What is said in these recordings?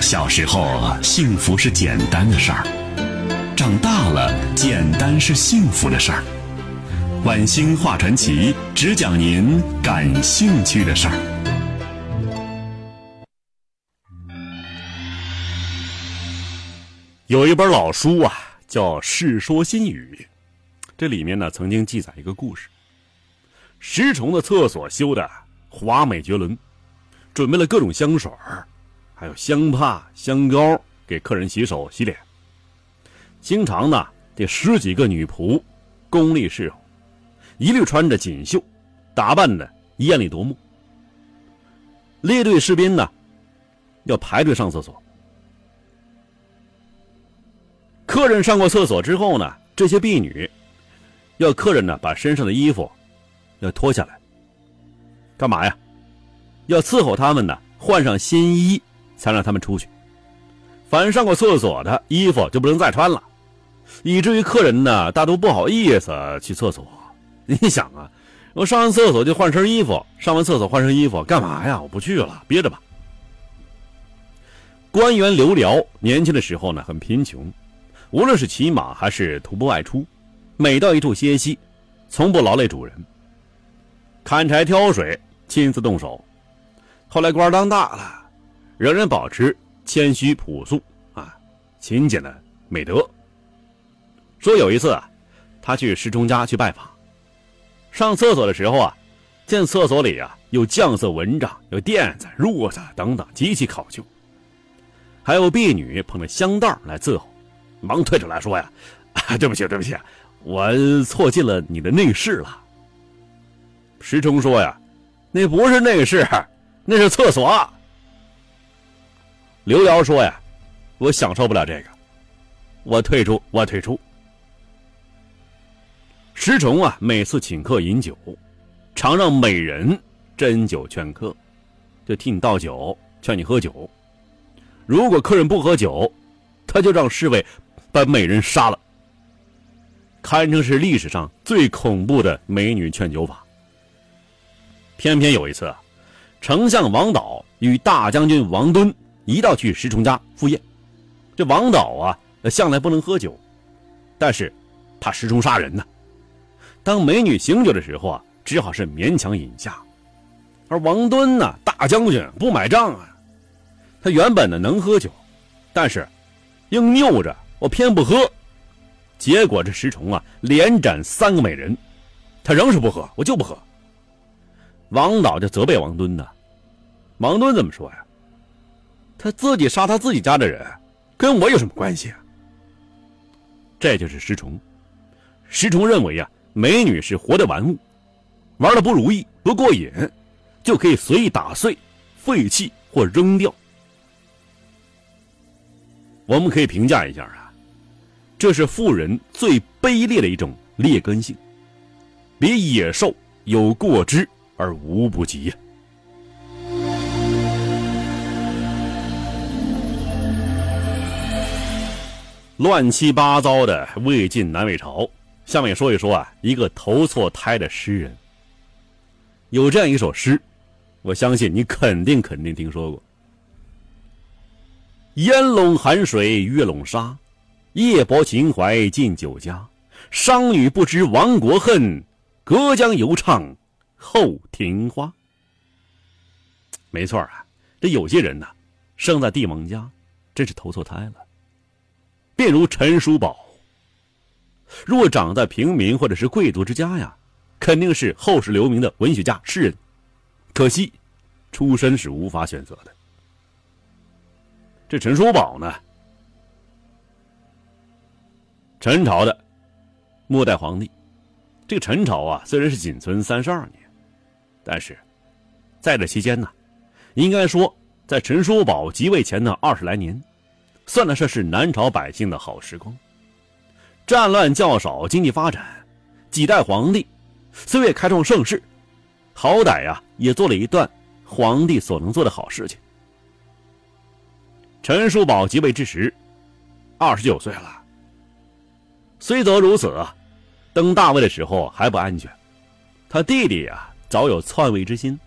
小时候，幸福是简单的事儿；长大了，简单是幸福的事儿。晚星画传奇，只讲您感兴趣的事儿。有一本老书啊，叫《世说新语》，这里面呢曾经记载一个故事：石崇的厕所修的华美绝伦，准备了各种香水。还有香帕、香膏给客人洗手洗脸。经常呢，这十几个女仆，功力侍候，一律穿着锦绣，打扮的艳丽夺目。列队士兵呢，要排队上厕所。客人上过厕所之后呢，这些婢女要客人呢把身上的衣服要脱下来，干嘛呀？要伺候他们呢换上新衣。才让他们出去。凡上过厕所的衣服就不能再穿了，以至于客人呢大都不好意思去厕所。你想啊，我上完厕所就换身衣服，上完厕所换身衣服干嘛呀？我不去了，憋着吧。官员刘辽年轻的时候呢很贫穷，无论是骑马还是徒步外出，每到一处歇息，从不劳累主人，砍柴挑水亲自动手。后来官当大了。仍然保持谦虚朴素啊，勤俭的美德。说有一次啊，他去石崇家去拜访，上厕所的时候啊，见厕所里啊有酱色蚊帐、有垫子、褥子等等，极其考究。还有婢女捧着香袋来伺候，忙退出来说呀：“啊对不起，对不起，我错进了你的内室了。”石崇说呀：“那不是内室，那是厕所。”刘瑶说：“呀，我享受不了这个，我退出，我退出。”石崇啊，每次请客饮酒，常让美人斟酒劝客，就替你倒酒，劝你喝酒。如果客人不喝酒，他就让侍卫把美人杀了，堪称是历史上最恐怖的美女劝酒法。偏偏有一次，啊丞相王导与大将军王敦。一道去石崇家赴宴，这王导啊，向来不能喝酒，但是怕石崇杀人呢。当美女醒酒的时候啊，只好是勉强饮下。而王敦呢，大将军不买账啊，他原本呢能喝酒，但是硬拗着我偏不喝，结果这石崇啊连斩三个美人，他仍是不喝，我就不喝。王导就责备王敦呢，王敦怎么说呀？他自己杀他自己家的人，跟我有什么关系啊？这就是石崇。石崇认为啊，美女是活的玩物，玩的不如意、不过瘾，就可以随意打碎、废弃或扔掉。我们可以评价一下啊，这是富人最卑劣的一种劣根性，比野兽有过之而无不及呀。乱七八糟的魏晋南北朝，下面说一说啊，一个投错胎的诗人。有这样一首诗，我相信你肯定肯定听说过：“烟笼寒水月笼沙，夜泊秦淮近酒家。商女不知亡国恨，隔江犹唱后庭花。”没错啊，这有些人呢，生在帝王家，真是投错胎了。便如陈叔宝，若长在平民或者是贵族之家呀，肯定是后世留名的文学家、诗人。可惜，出身是无法选择的。这陈叔宝呢，陈朝的末代皇帝。这个陈朝啊，虽然是仅存三十二年，但是在这期间呢，应该说在陈叔宝即位前的二十来年。算得上是南朝百姓的好时光，战乱较少，经济发展，几代皇帝虽未开创盛世，好歹呀也做了一段皇帝所能做的好事情。陈叔宝即位之时，二十九岁了。虽则如此，登大位的时候还不安全，他弟弟呀早有篡位之心。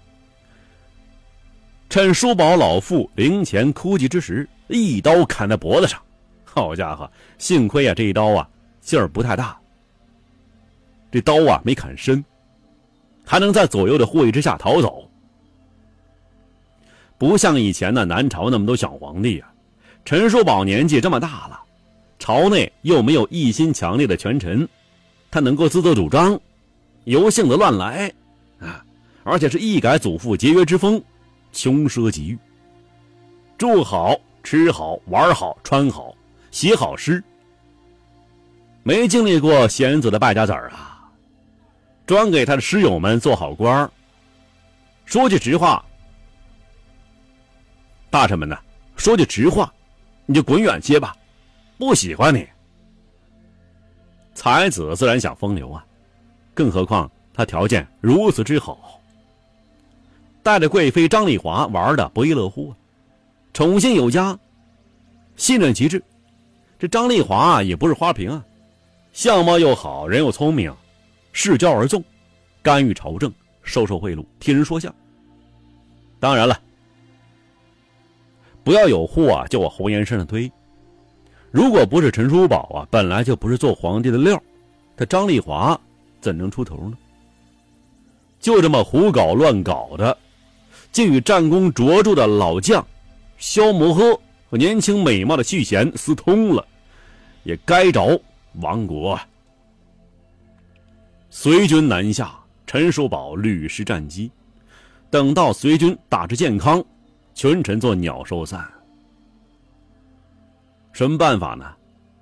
趁叔宝老父灵前哭泣之时，一刀砍在脖子上。好家伙，幸亏啊，这一刀啊劲儿不太大。这刀啊没砍深，还能在左右的护卫之下逃走。不像以前的南朝那么多小皇帝啊，陈叔宝年纪这么大了，朝内又没有一心强烈的权臣，他能够自作主张，由性子乱来，而且是一改祖父节约之风，穷奢极欲，住好吃好玩好穿好写好诗，没经历过贤子的败家子儿啊，专给他的师友们做好官说句实话。大臣们呢？说句直话，你就滚远些吧，不喜欢你。才子自然想风流啊，更何况他条件如此之好，带着贵妃张丽华玩的不亦乐乎啊，宠幸有加，信任极致。这张丽华也不是花瓶啊，相貌又好，人又聪明，世交而纵，干预朝政，收受贿赂，替人说相。当然了。不要有货啊，就往红颜身上推。如果不是陈叔宝啊，本来就不是做皇帝的料，他张丽华怎能出头呢？就这么胡搞乱搞的，竟与战功卓著的老将萧摩诃和年轻美貌的续弦私通了，也该着亡国。随军南下，陈叔宝屡失战机，等到随军大致健康。群臣做鸟兽散，什么办法呢？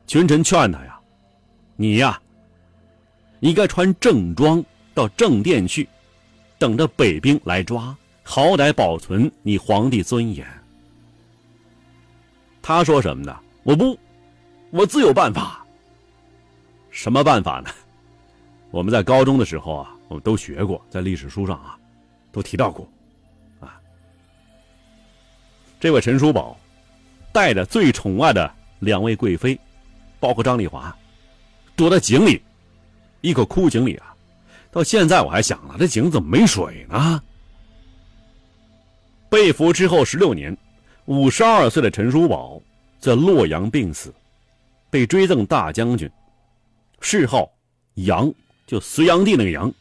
群臣劝他呀：“你呀，应该穿正装到正殿去，等着北兵来抓，好歹保存你皇帝尊严。”他说什么呢？我不，我自有办法。什么办法呢？我们在高中的时候啊，我们都学过，在历史书上啊，都提到过。啊这位陈叔宝，带着最宠爱的两位贵妃，包括张丽华，躲在井里，一口枯井里啊！到现在我还想啊，这井怎么没水呢？被俘之后十六年，五十二岁的陈叔宝在洛阳病死，被追赠大将军，谥号杨，就隋炀帝那个杨。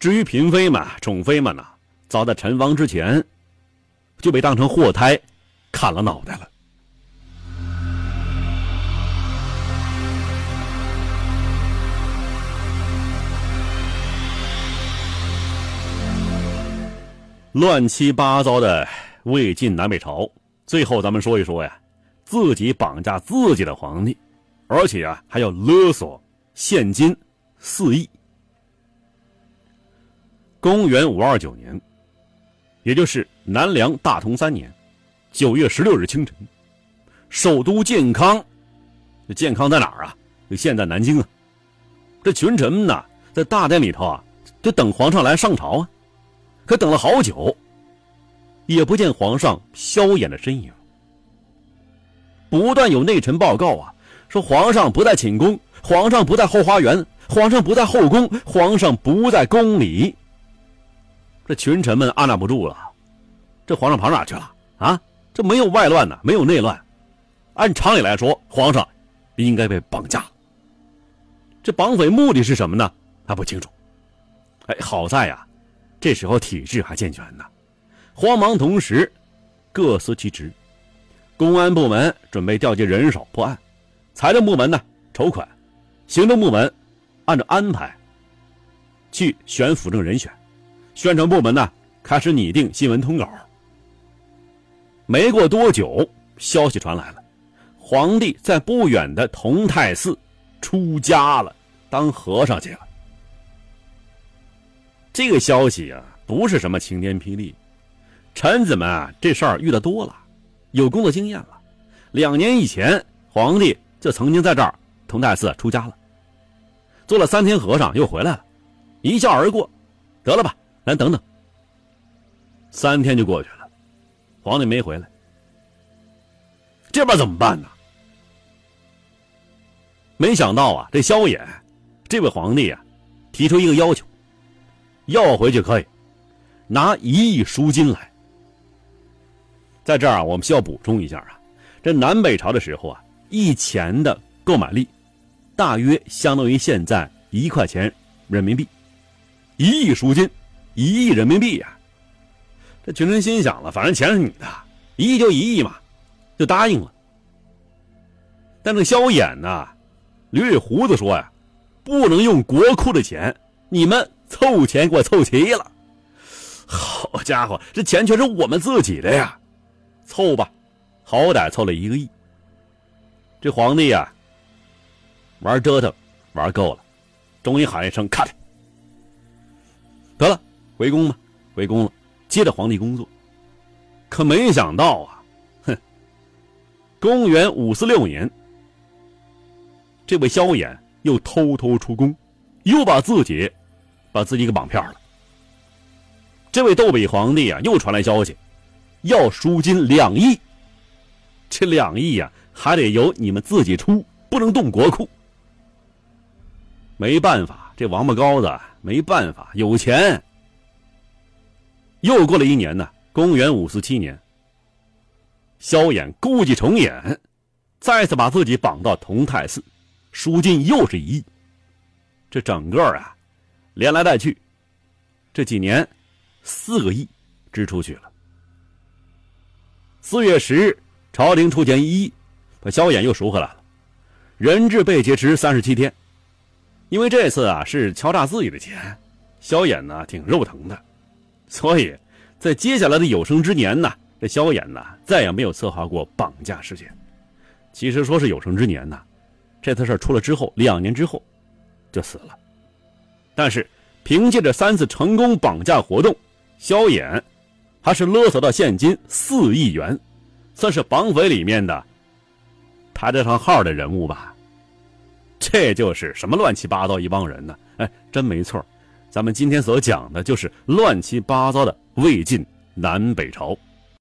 至于嫔妃们、宠妃们呢，早在陈亡之前。就被当成祸胎，砍了脑袋了。乱七八糟的魏晋南北朝，最后咱们说一说呀，自己绑架自己的皇帝，而且啊还要勒索现金四亿。公元五二九年。也就是南梁大同三年九月十六日清晨，首都建康，建康在哪儿啊？现在南京啊。这群臣们呢，在大殿里头啊，就等皇上来上朝啊。可等了好久，也不见皇上萧衍的身影。不断有内臣报告啊，说皇上不在寝宫，皇上不在后花园，皇上不在后宫，皇上不在宫里。这群臣们按捺不住了，这皇上跑哪去了啊？这没有外乱呢，没有内乱，按常理来说，皇上应该被绑架。这绑匪目的是什么呢？他不清楚。哎，好在呀，这时候体制还健全呢。慌忙同时，各司其职。公安部门准备调集人手破案，财政部门呢筹款，行政部门按照安排去选辅政人选。宣传部门呢，开始拟定新闻通稿。没过多久，消息传来了，皇帝在不远的同泰寺出家了，当和尚去了。这个消息啊，不是什么晴天霹雳，臣子们啊，这事儿遇得多了，有工作经验了。两年以前，皇帝就曾经在这儿同泰寺出家了，做了三天和尚，又回来了，一笑而过，得了吧。咱等等，三天就过去了，皇帝没回来，这边怎么办呢？没想到啊，这萧衍，这位皇帝啊，提出一个要求，要回去可以，拿一亿赎金来，在这儿啊，我们需要补充一下啊，这南北朝的时候啊，一钱的购买力，大约相当于现在一块钱人民币，一亿赎金，一亿人民币呀。这群臣心想了，反正钱是你的，一亿就一亿嘛，就答应了。但这萧衍呢，捋捋胡子说呀，不能用国库的钱，你们凑钱给我凑齐了。好家伙，这钱全是我们自己的呀！凑吧，好歹凑了一个亿。这皇帝呀，玩折腾玩够了，终于喊一声 “cut”，得了，回宫吧，回宫了，接着皇帝工作。可没想到啊，哼！公元五四六年，这位萧衍又偷偷出宫，又把自己把自己给绑票了。这位窦北皇帝啊，又传来消息，要赎金两亿。这两亿呀，还得由你们自己出，不能动国库。没办法，这王八羔子没办法，有钱。又过了一年呢，公元五四七年，萧衍故伎重演，再次把自己绑到同泰寺，赎金又是一亿。这整个啊，连来带去，这几年。四个亿支出去了。四月十日，朝廷出钱一亿，把萧衍又赎回来了，人质被劫持三十七天。因为这次啊是敲诈自己的钱，萧衍呢挺肉疼的，所以在接下来的有生之年呢，这萧衍呢再也没有策划过绑架事件。其实说是有生之年呢，这次事出了之后，两年之后就死了。但是凭借着三次成功绑架活动。萧衍还是勒索到现金四亿元，算是绑匪里面的排得上号的人物吧。这就是什么乱七八糟一帮人呢？哎，真没错咱们今天所讲的就是乱七八糟的魏晋南北朝。